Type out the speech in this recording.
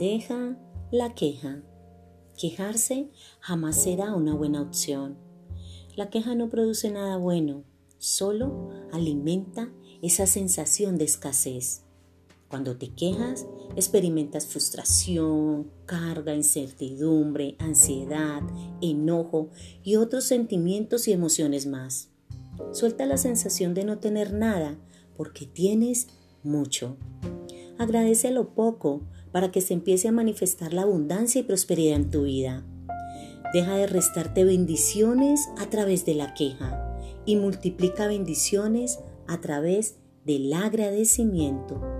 Deja la queja. Quejarse jamás será una buena opción. La queja no produce nada bueno, solo alimenta esa sensación de escasez. Cuando te quejas, experimentas frustración, carga, incertidumbre, ansiedad, enojo y otros sentimientos y emociones más. Suelta la sensación de no tener nada porque tienes mucho. Agradece lo poco para que se empiece a manifestar la abundancia y prosperidad en tu vida. Deja de restarte bendiciones a través de la queja y multiplica bendiciones a través del agradecimiento.